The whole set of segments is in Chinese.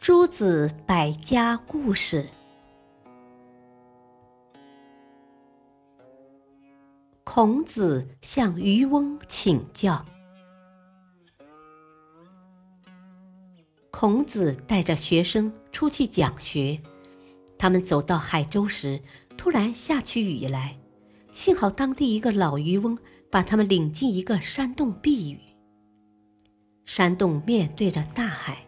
诸子百家故事。孔子向渔翁请教。孔子带着学生出去讲学，他们走到海州时，突然下起雨来。幸好当地一个老渔翁把他们领进一个山洞避雨。山洞面对着大海。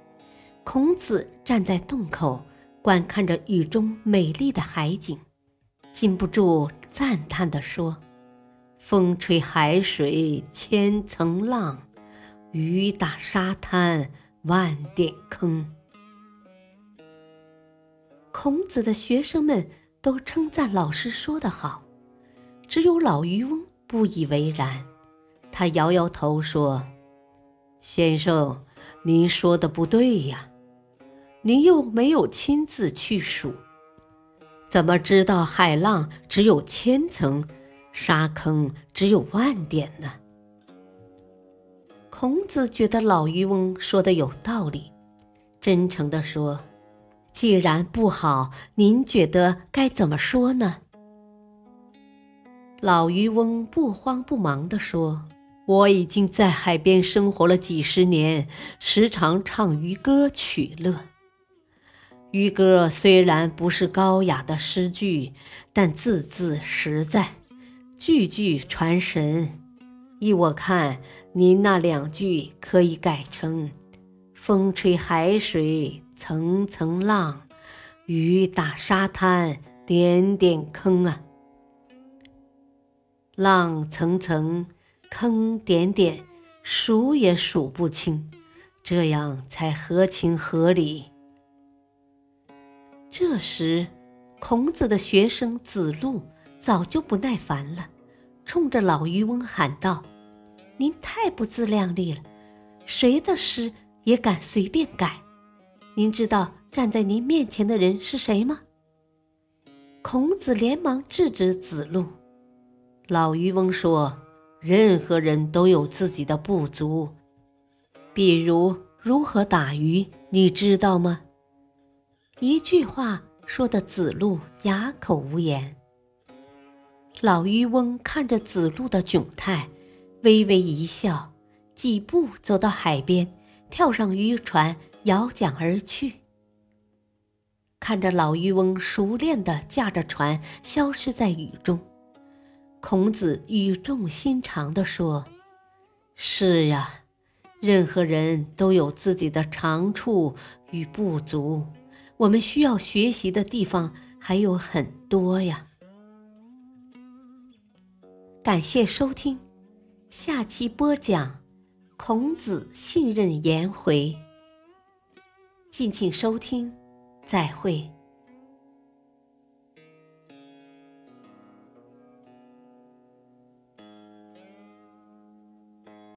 孔子站在洞口，观看着雨中美丽的海景，禁不住赞叹地说：“风吹海水千层浪，雨打沙滩万点坑。”孔子的学生们都称赞老师说得好，只有老渔翁不以为然。他摇摇头说：“先生，您说的不对呀。”您又没有亲自去数，怎么知道海浪只有千层，沙坑只有万点呢？孔子觉得老渔翁说的有道理，真诚地说：“既然不好，您觉得该怎么说呢？”老渔翁不慌不忙地说：“我已经在海边生活了几十年，时常唱渔歌取乐。”渔歌虽然不是高雅的诗句，但字字实在，句句传神。依我看，您那两句可以改成：“风吹海水层层浪，雨打沙滩点点坑啊。浪层层，坑点点，数也数不清，这样才合情合理。”这时，孔子的学生子路早就不耐烦了，冲着老渔翁喊道：“您太不自量力了！谁的诗也敢随便改？您知道站在您面前的人是谁吗？”孔子连忙制止子路。老渔翁说：“任何人都有自己的不足，比如如何打鱼，你知道吗？”一句话说的子路哑口无言。老渔翁看着子路的窘态，微微一笑，几步走到海边，跳上渔船，摇桨而去。看着老渔翁熟练地驾着船消失在雨中，孔子语重心长地说：“是呀，任何人都有自己的长处与不足。”我们需要学习的地方还有很多呀！感谢收听，下期播讲孔子信任颜回。敬请收听，再会。